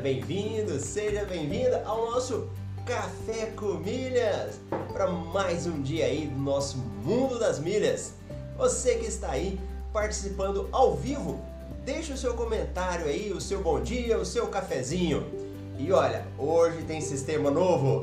bem-vindo, seja bem-vinda ao nosso Café com Milhas para mais um dia aí do nosso Mundo das Milhas. Você que está aí participando ao vivo, deixa o seu comentário aí, o seu bom dia, o seu cafezinho. E olha, hoje tem sistema novo.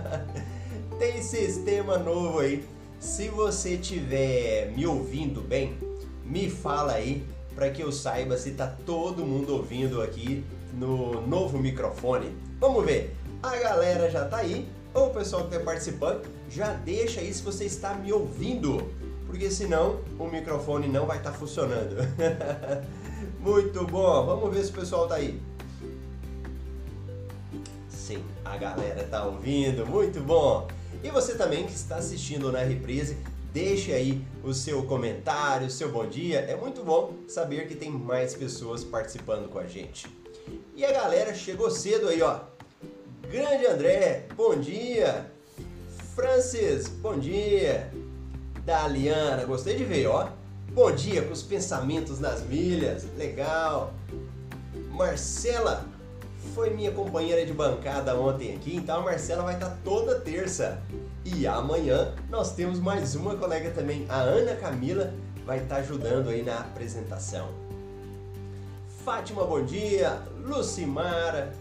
tem sistema novo aí. Se você estiver me ouvindo bem, me fala aí para que eu saiba se tá todo mundo ouvindo aqui no novo microfone. Vamos ver. A galera já tá aí, ou o pessoal que está participando, já deixa aí se você está me ouvindo, porque senão o microfone não vai estar tá funcionando. Muito bom. Vamos ver se o pessoal tá aí. Sim, a galera tá ouvindo. Muito bom. E você também que está assistindo na reprise, Deixe aí o seu comentário, o seu bom dia. É muito bom saber que tem mais pessoas participando com a gente. E a galera chegou cedo aí, ó. Grande André, bom dia. Francis, bom dia. Daliana, gostei de ver, ó. Bom dia com os pensamentos nas milhas. Legal. Marcela, foi minha companheira de bancada ontem aqui, então a Marcela vai estar toda terça. E amanhã nós temos mais uma colega também, a Ana Camila, vai estar ajudando aí na apresentação. Fátima, bom dia. Lucimara,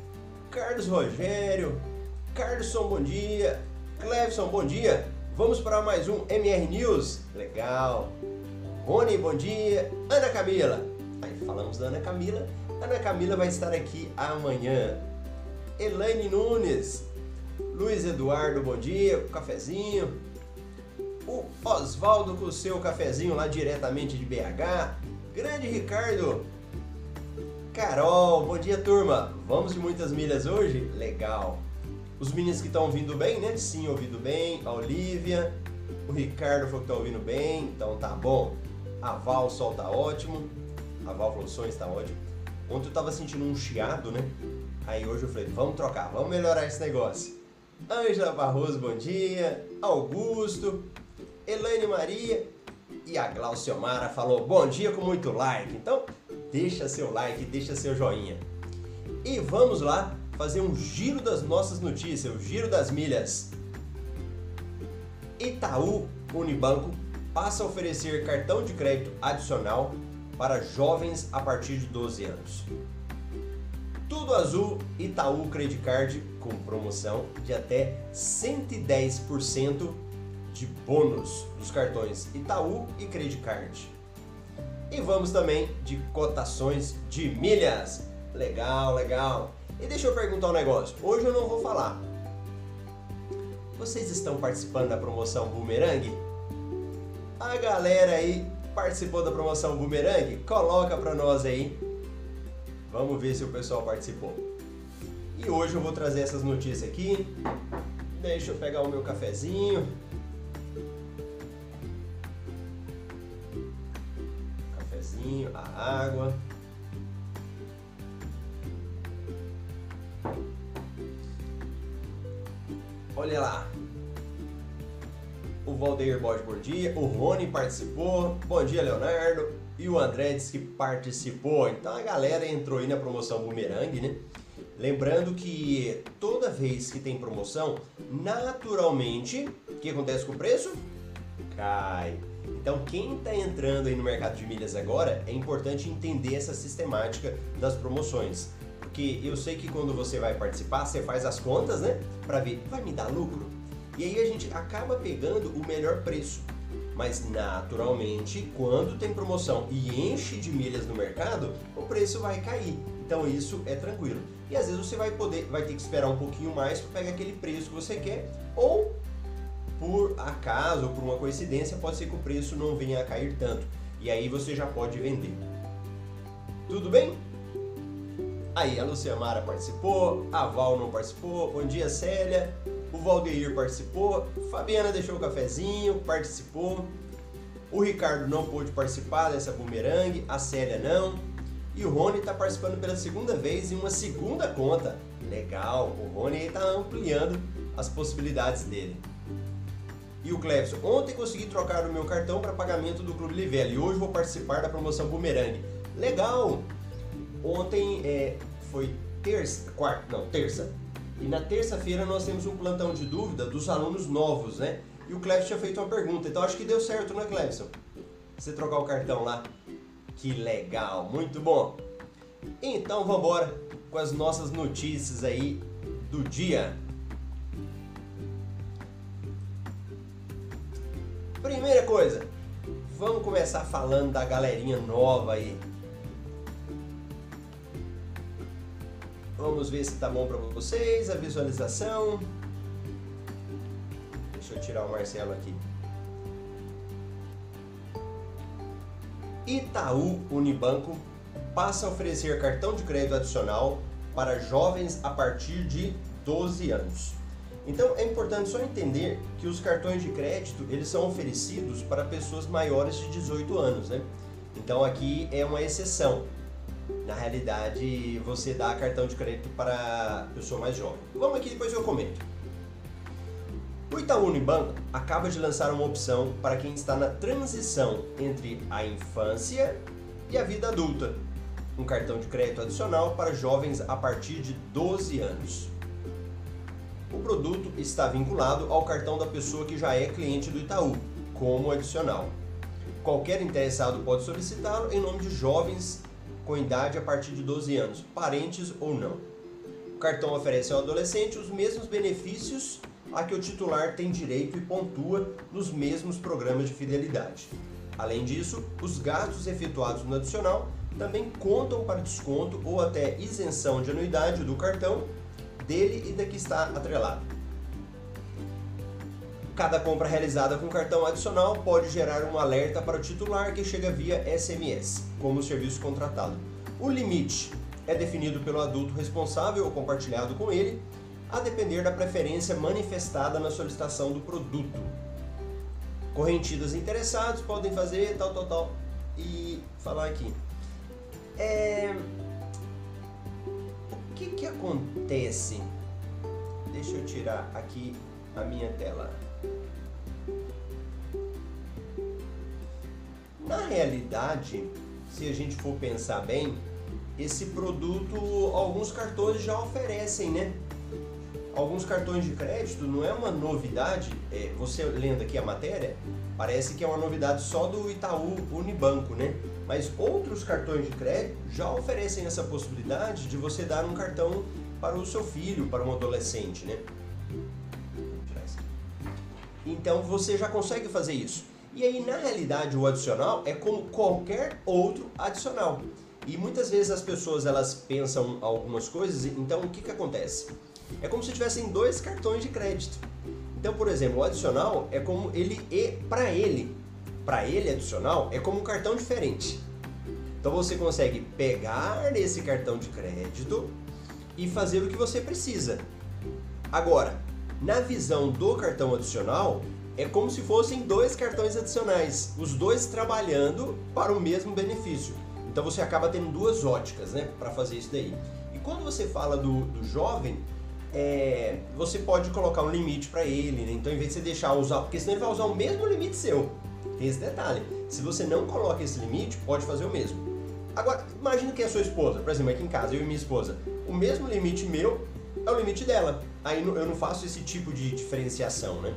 Carlos Rogério, Carlson, bom dia. Clevson, bom dia. Vamos para mais um MR News. Legal. Rony, bom dia. Ana Camila. Aí falamos da Ana Camila. Ana Camila vai estar aqui amanhã. Elaine Nunes, Luiz Eduardo, bom dia, o cafezinho. O Oswaldo com o seu cafezinho lá diretamente de BH. Grande Ricardo. Carol, bom dia turma. Vamos de muitas milhas hoje? Legal. Os meninos que estão ouvindo bem, né? Sim, ouvindo bem. A Olivia, o Ricardo falou que está ouvindo bem, então tá bom. A Val, o sol tá ótimo. A Val falou, o som está ótimo. Ontem eu tava sentindo um chiado, né? Aí hoje eu falei, vamos trocar, vamos melhorar esse negócio. Ângela Barroso, bom dia. Augusto, Elaine Maria e a Glauciomara falou bom dia com muito like. Então, deixa seu like, deixa seu joinha. E vamos lá fazer um giro das nossas notícias, o giro das milhas. Itaú Unibanco passa a oferecer cartão de crédito adicional para jovens a partir de 12 anos. Tudo Azul Itaú Credit Card com promoção de até 110% de bônus dos cartões Itaú e Credit Card. E vamos também de cotações de milhas. Legal, legal. E deixa eu perguntar um negócio. Hoje eu não vou falar. Vocês estão participando da promoção Boomerang? A galera aí participou da promoção Boomerang? Coloca pra nós aí Vamos ver se o pessoal participou. E hoje eu vou trazer essas notícias aqui. Deixa eu pegar o meu cafezinho. Cafezinho, a água. Olha lá. O Valdeir Borges, bom dia. O Rony participou. Bom dia, Leonardo e o André disse que participou. Então a galera entrou aí na promoção Boomerang, né? Lembrando que toda vez que tem promoção, naturalmente, o que acontece com o preço? Cai. Então quem está entrando aí no mercado de milhas agora, é importante entender essa sistemática das promoções. Porque eu sei que quando você vai participar, você faz as contas, né? Para ver, vai me dar lucro? E aí a gente acaba pegando o melhor preço. Mas naturalmente, quando tem promoção e enche de milhas no mercado, o preço vai cair. Então isso é tranquilo. E às vezes você vai poder, vai ter que esperar um pouquinho mais para pegar aquele preço que você quer, ou por acaso, ou por uma coincidência, pode ser que o preço não venha a cair tanto. E aí você já pode vender. Tudo bem? Aí, a Luciamara participou, a Val não participou. Bom dia, Célia o Valdeir participou, Fabiana deixou o cafezinho, participou, o Ricardo não pôde participar dessa bumerangue, a Célia não, e o Rony está participando pela segunda vez em uma segunda conta. Legal, o Rony está ampliando as possibilidades dele. E o Clebson, ontem consegui trocar o meu cartão para pagamento do Clube Livelo e hoje vou participar da promoção Boomerang. Legal! ontem é, foi terça, quarta, não, terça. E na terça-feira nós temos um plantão de dúvida dos alunos novos, né? E o Clebson tinha feito uma pergunta, então acho que deu certo, né, Clebson? Você trocar o cartão lá. Que legal, muito bom. Então vamos embora com as nossas notícias aí do dia. Primeira coisa, vamos começar falando da galerinha nova aí. Vamos ver se tá bom para vocês a visualização. Deixa eu tirar o Marcelo aqui. Itaú Unibanco passa a oferecer cartão de crédito adicional para jovens a partir de 12 anos. Então é importante só entender que os cartões de crédito eles são oferecidos para pessoas maiores de 18 anos, né? Então aqui é uma exceção. Na realidade, você dá cartão de crédito para pessoa mais jovem. Vamos aqui depois eu comento. O Itaú Unibanco acaba de lançar uma opção para quem está na transição entre a infância e a vida adulta. Um cartão de crédito adicional para jovens a partir de 12 anos. O produto está vinculado ao cartão da pessoa que já é cliente do Itaú, como adicional. Qualquer interessado pode solicitá-lo em nome de jovens com idade a partir de 12 anos, parentes ou não. O cartão oferece ao adolescente os mesmos benefícios a que o titular tem direito e pontua nos mesmos programas de fidelidade. Além disso, os gastos efetuados no adicional também contam para desconto ou até isenção de anuidade do cartão dele e da que está atrelado. Cada compra realizada com cartão adicional pode gerar um alerta para o titular que chega via SMS, como serviço contratado. O limite é definido pelo adulto responsável ou compartilhado com ele, a depender da preferência manifestada na solicitação do produto. Correntidas interessados podem fazer tal, tal, tal e falar aqui. É, que, que acontece? Deixa eu tirar aqui a minha tela. Na realidade, se a gente for pensar bem, esse produto alguns cartões já oferecem, né? Alguns cartões de crédito não é uma novidade. É, você lendo aqui a matéria, parece que é uma novidade só do Itaú Unibanco, né? Mas outros cartões de crédito já oferecem essa possibilidade de você dar um cartão para o seu filho, para um adolescente, né? Então você já consegue fazer isso. E aí, na realidade, o adicional é como qualquer outro adicional. E muitas vezes as pessoas elas pensam algumas coisas, então o que, que acontece? É como se tivessem dois cartões de crédito. Então, por exemplo, o adicional é como ele é para ele para ele adicional é como um cartão diferente. Então você consegue pegar esse cartão de crédito e fazer o que você precisa. Agora, na visão do cartão adicional, é como se fossem dois cartões adicionais, os dois trabalhando para o mesmo benefício. Então você acaba tendo duas óticas, né, para fazer isso daí. E quando você fala do, do jovem, é, você pode colocar um limite para ele, né? então em vez de você deixar usar, porque senão ele vai usar o mesmo limite seu. Esse detalhe. Se você não coloca esse limite, pode fazer o mesmo. Agora, imagina que é a sua esposa, por exemplo, aqui em casa, eu e minha esposa. O mesmo limite meu é o limite dela. Aí eu não faço esse tipo de diferenciação, né?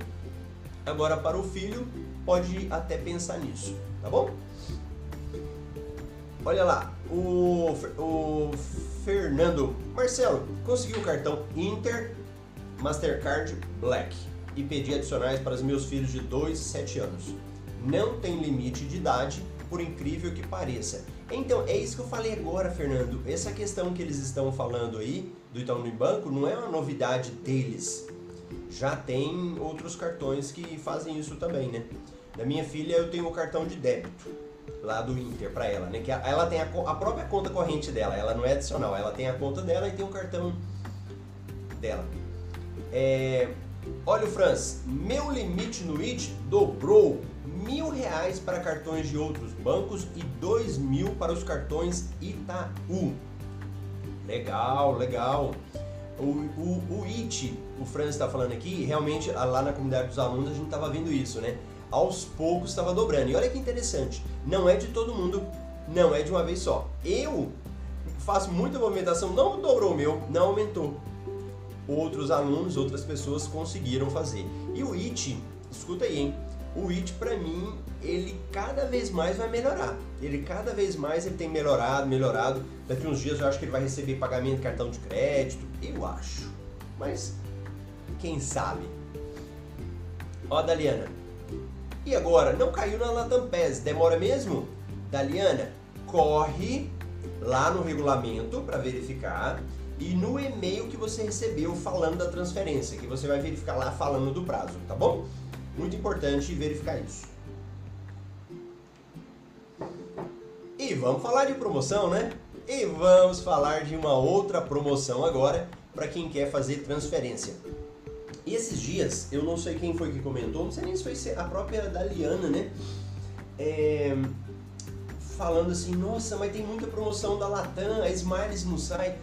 Agora, para o filho, pode até pensar nisso, tá bom? Olha lá, o, o Fernando Marcelo conseguiu o cartão Inter Mastercard Black e pedi adicionais para os meus filhos de 2 e 7 anos não tem limite de idade, por incrível que pareça. Então, é isso que eu falei agora, Fernando. Essa questão que eles estão falando aí do Itaú Banco não é uma novidade deles. Já tem outros cartões que fazem isso também, né? Da minha filha eu tenho o cartão de débito lá do Inter para ela, né? Que ela tem a, a, própria conta corrente dela, ela não é adicional, ela tem a conta dela e tem o cartão dela. É, olha o Franz, meu limite no IT dobrou mil reais para cartões de outros bancos e dois mil para os cartões Itaú. Legal, legal. O, o, o IT, o Franz está falando aqui, realmente lá na comunidade dos alunos a gente estava vendo isso, né? Aos poucos estava dobrando. E olha que interessante, não é de todo mundo, não é de uma vez só. Eu faço muita movimentação, não dobrou o meu, não aumentou. Outros alunos, outras pessoas conseguiram fazer. E o IT, escuta aí, hein? O IT para mim, ele cada vez mais vai melhorar. Ele cada vez mais ele tem melhorado, melhorado. Daqui uns dias eu acho que ele vai receber pagamento de cartão de crédito, eu acho. Mas quem sabe? Ó, Daliana. E agora, não caiu na Latam PES, demora mesmo? Daliana, corre lá no regulamento para verificar e no e-mail que você recebeu falando da transferência, que você vai verificar lá falando do prazo, tá bom? Muito importante verificar isso. E vamos falar de promoção, né? E vamos falar de uma outra promoção agora para quem quer fazer transferência. E esses dias, eu não sei quem foi que comentou, não sei nem se foi a própria Daliana, né? É, falando assim, nossa, mas tem muita promoção da Latam, a Smiles não sai.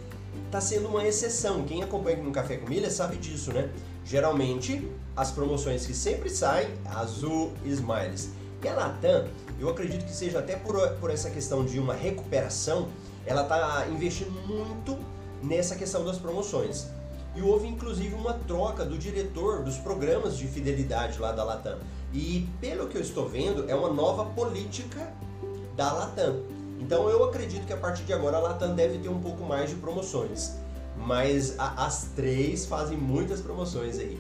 Tá sendo uma exceção. Quem acompanha aqui no Café com Milha sabe disso, né? Geralmente, as promoções que sempre saem, Azul Smiles. E a Latam, eu acredito que seja até por, por essa questão de uma recuperação, ela tá investindo muito nessa questão das promoções. E houve inclusive uma troca do diretor dos programas de fidelidade lá da Latam. E pelo que eu estou vendo, é uma nova política da Latam. Então eu acredito que a partir de agora a Latam deve ter um pouco mais de promoções. Mas a, as três fazem muitas promoções aí.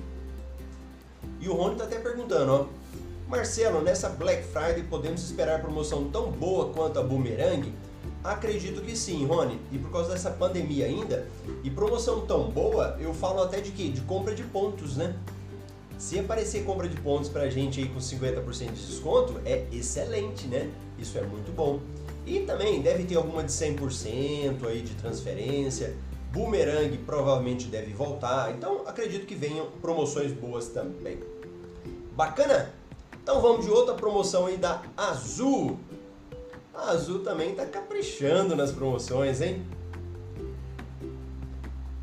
E o Rony está até perguntando, ó. Marcelo, nessa Black Friday podemos esperar promoção tão boa quanto a Boomerang? Acredito que sim, Rony. E por causa dessa pandemia ainda, e promoção tão boa, eu falo até de quê? De compra de pontos, né? Se aparecer compra de pontos pra gente aí com 50% de desconto, é excelente, né? Isso é muito bom. E também deve ter alguma de 100% aí de transferência. Boomerang provavelmente deve voltar. Então acredito que venham promoções boas também. Bacana? Então vamos de outra promoção aí da Azul. A Azul também está caprichando nas promoções, hein?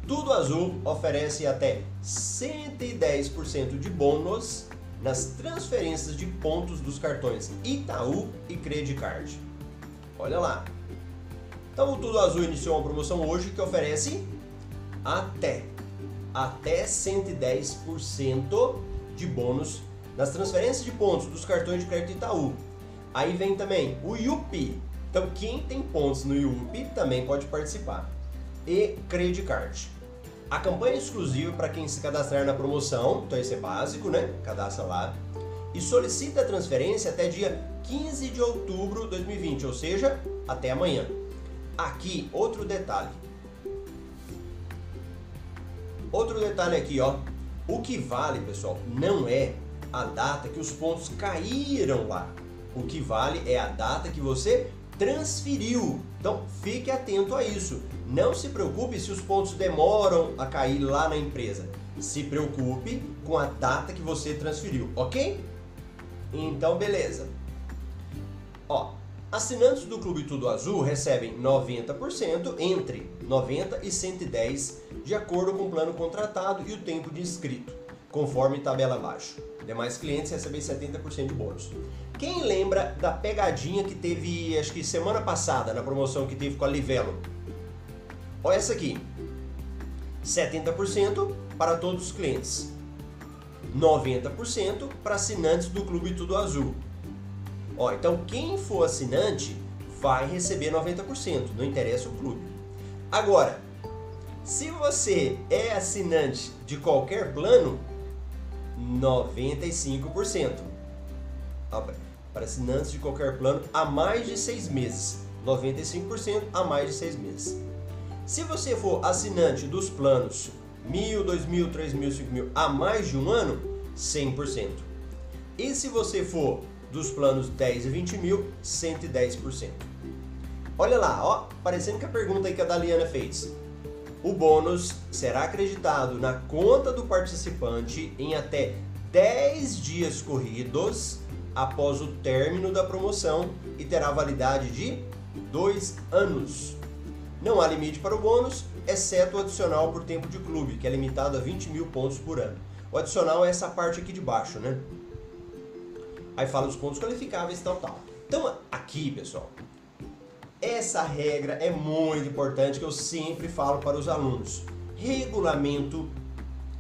Tudo Azul oferece até 110% de bônus nas transferências de pontos dos cartões Itaú e Credicard. Olha lá. Então o Tudo Azul iniciou uma promoção hoje que oferece até até 110% de bônus nas transferências de pontos dos cartões de crédito Itaú. Aí vem também o Yupi. Então quem tem pontos no Yupi também pode participar. E Credicard. A campanha é exclusiva para quem se cadastrar na promoção, então esse é básico, né? Cadastra lá. E solicita a transferência até dia 15 de outubro de 2020, ou seja, até amanhã. Aqui, outro detalhe. Outro detalhe aqui, ó. O que vale, pessoal, não é a data que os pontos caíram lá. O que vale é a data que você transferiu. Então fique atento a isso. Não se preocupe se os pontos demoram a cair lá na empresa. Se preocupe com a data que você transferiu, ok? Então, beleza. Ó, assinantes do Clube Tudo Azul recebem 90% entre 90 e 110 de acordo com o plano contratado e o tempo de inscrito, conforme tabela abaixo. Demais clientes recebem 70% de bônus. Quem lembra da pegadinha que teve, acho que semana passada, na promoção que teve com a Livelo? Olha essa aqui. 70% para todos os clientes. 90% para assinantes do Clube Tudo Azul. Ó, então quem for assinante vai receber 90%, não interessa o clube. Agora, se você é assinante de qualquer plano, 95% para assinantes de qualquer plano há mais de seis meses. 95% a mais de seis meses. Se você for assinante dos planos 1.000, 2.000, 3.000, 5.000 há mais de um ano, 100%. E se você for dos planos 10 e 20 mil, 110%. Olha lá, ó, parecendo que a pergunta que a Daliana fez. O bônus será acreditado na conta do participante em até 10 dias corridos após o término da promoção e terá validade de dois anos. Não há limite para o bônus, exceto o adicional por tempo de clube, que é limitado a 20 mil pontos por ano. O adicional é essa parte aqui de baixo, né? Aí fala dos pontos qualificáveis, tal, tal. Então, aqui, pessoal, essa regra é muito importante que eu sempre falo para os alunos. Regulamento,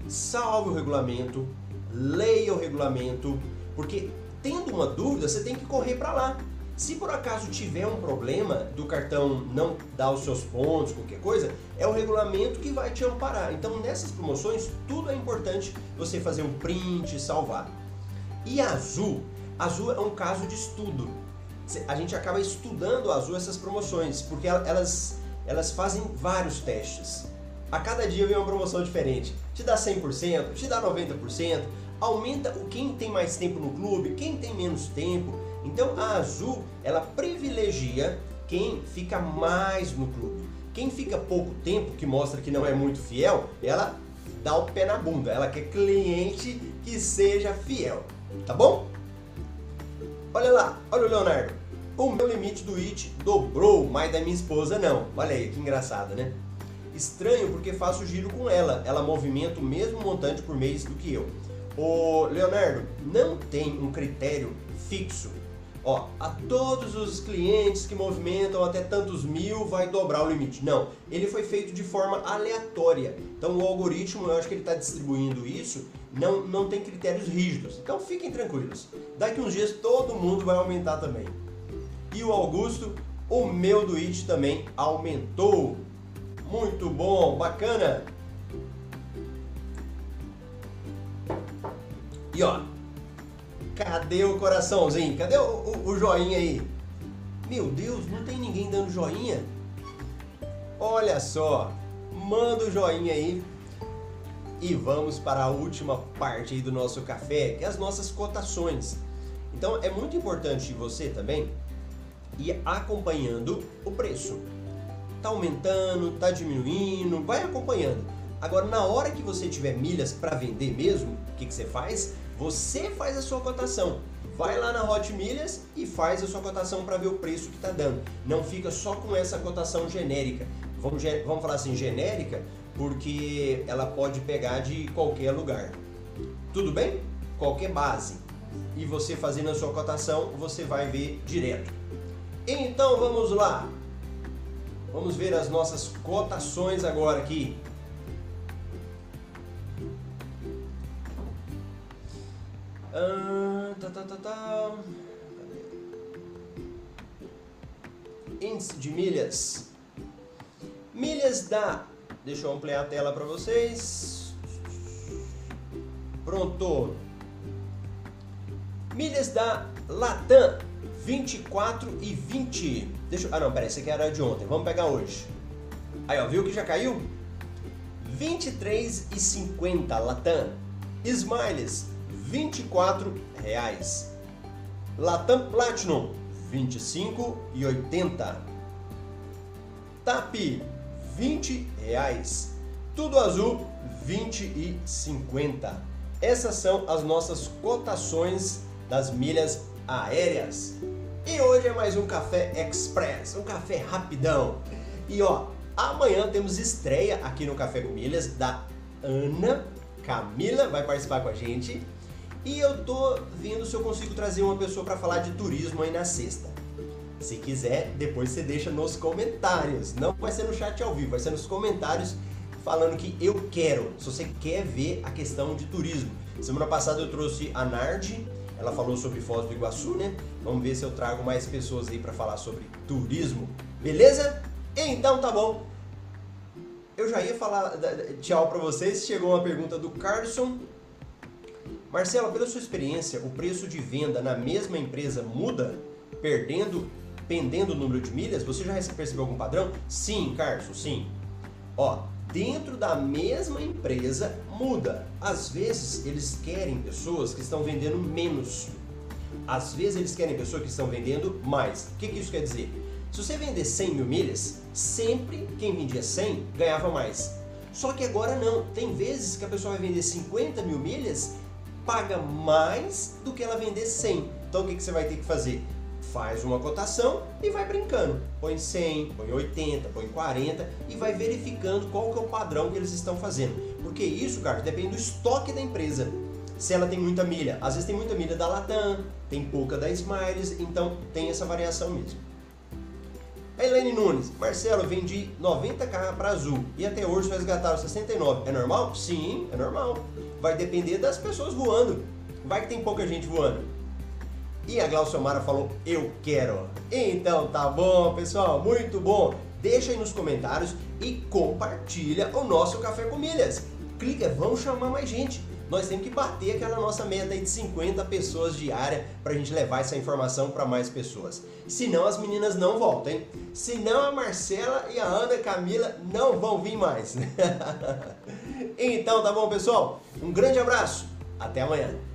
salve o regulamento, leia o regulamento, porque tendo uma dúvida, você tem que correr para lá. Se por acaso tiver um problema do cartão não dar os seus pontos, qualquer coisa, é o regulamento que vai te amparar. Então nessas promoções, tudo é importante você fazer um print, salvar. E Azul, Azul é um caso de estudo. A gente acaba estudando Azul essas promoções, porque elas, elas fazem vários testes. A cada dia vem uma promoção diferente. Te dá 100%, te dá 90%, aumenta o quem tem mais tempo no clube, quem tem menos tempo então a Azul, ela privilegia quem fica mais no clube. Quem fica pouco tempo, que mostra que não é muito fiel, ela dá o pé na bunda. Ela quer cliente que seja fiel. Tá bom? Olha lá, olha o Leonardo. O meu limite do IT dobrou, mas da minha esposa não. Olha aí, que engraçado, né? Estranho porque faço giro com ela. Ela movimenta o mesmo montante por mês do que eu. O Leonardo, não tem um critério fixo ó, a todos os clientes que movimentam até tantos mil vai dobrar o limite. Não, ele foi feito de forma aleatória. Então o algoritmo, eu acho que ele está distribuindo isso, não, não tem critérios rígidos. Então fiquem tranquilos. Daqui uns dias todo mundo vai aumentar também. E o Augusto, o meu do IT também aumentou. Muito bom, bacana. E ó, Cadê o coraçãozinho? Cadê o, o, o joinha aí? Meu Deus, não tem ninguém dando joinha? Olha só, manda o joinha aí e vamos para a última parte do nosso café, que é as nossas cotações. Então é muito importante você também ir acompanhando o preço. Tá aumentando, tá diminuindo, vai acompanhando. Agora, na hora que você tiver milhas para vender mesmo, o que, que você faz? Você faz a sua cotação. Vai lá na Hot Milhas e faz a sua cotação para ver o preço que está dando. Não fica só com essa cotação genérica. Vamos, vamos falar assim, genérica, porque ela pode pegar de qualquer lugar. Tudo bem? Qualquer base. E você fazendo a sua cotação, você vai ver direto. Então vamos lá. Vamos ver as nossas cotações agora aqui. Tá, tá, tá, tá. Índice de milhas. Milhas da. Deixa eu ampliar a tela para vocês. Pronto. Milhas da Latam 24 e 20. Deixa eu... Ah, não, peraí, esse aqui era de ontem. Vamos pegar hoje. Aí, ó, viu que já caiu? 23 e 50 Latam. Smiles 24 reais. Latam Platinum 25 e 80. TAP 20 reais. Tudo azul 20 e 50. Essas são as nossas cotações das milhas aéreas. E hoje é mais um café express, um café rapidão. E ó, amanhã temos estreia aqui no Café com Milhas da Ana Camila vai participar com a gente e eu tô vendo se eu consigo trazer uma pessoa para falar de turismo aí na sexta. Se quiser, depois você deixa nos comentários. Não vai ser no chat ao vivo, vai ser nos comentários falando que eu quero. Se você quer ver a questão de turismo. Semana passada eu trouxe a Nardi, ela falou sobre Foz do Iguaçu, né? Vamos ver se eu trago mais pessoas aí para falar sobre turismo. Beleza? Então tá bom. Eu já ia falar tchau para vocês. Chegou uma pergunta do Carson. Marcelo, pela sua experiência, o preço de venda na mesma empresa muda, perdendo, pendendo o número de milhas? Você já percebeu algum padrão? Sim, Carson, sim. Ó, dentro da mesma empresa muda. Às vezes eles querem pessoas que estão vendendo menos. Às vezes eles querem pessoas que estão vendendo mais. O que, que isso quer dizer? Se você vender 100 mil milhas, sempre quem vendia 100 ganhava mais. Só que agora não. Tem vezes que a pessoa vai vender 50 mil milhas paga mais do que ela vender 100. Então o que, que você vai ter que fazer? Faz uma cotação e vai brincando. Põe 100, põe 80, põe 40 e vai verificando qual que é o padrão que eles estão fazendo. Porque isso, cara, depende do estoque da empresa. Se ela tem muita milha, às vezes tem muita milha da Latam, tem pouca da Smiles, então tem essa variação mesmo. A Helene Nunes, Marcelo, vendi 90k para Azul e até hoje resgataram 69. É normal? Sim, é normal. Vai depender das pessoas voando. Vai que tem pouca gente voando. E a Glauciomara falou, eu quero. Então tá bom, pessoal, muito bom. Deixa aí nos comentários e compartilha o nosso Café com Milhas. Clica, vamos chamar mais gente nós temos que bater aquela nossa meta de 50 pessoas diária para a gente levar essa informação para mais pessoas. Senão as meninas não voltam, hein? Senão a Marcela e a Ana Camila não vão vir mais. então tá bom, pessoal? Um grande abraço. Até amanhã.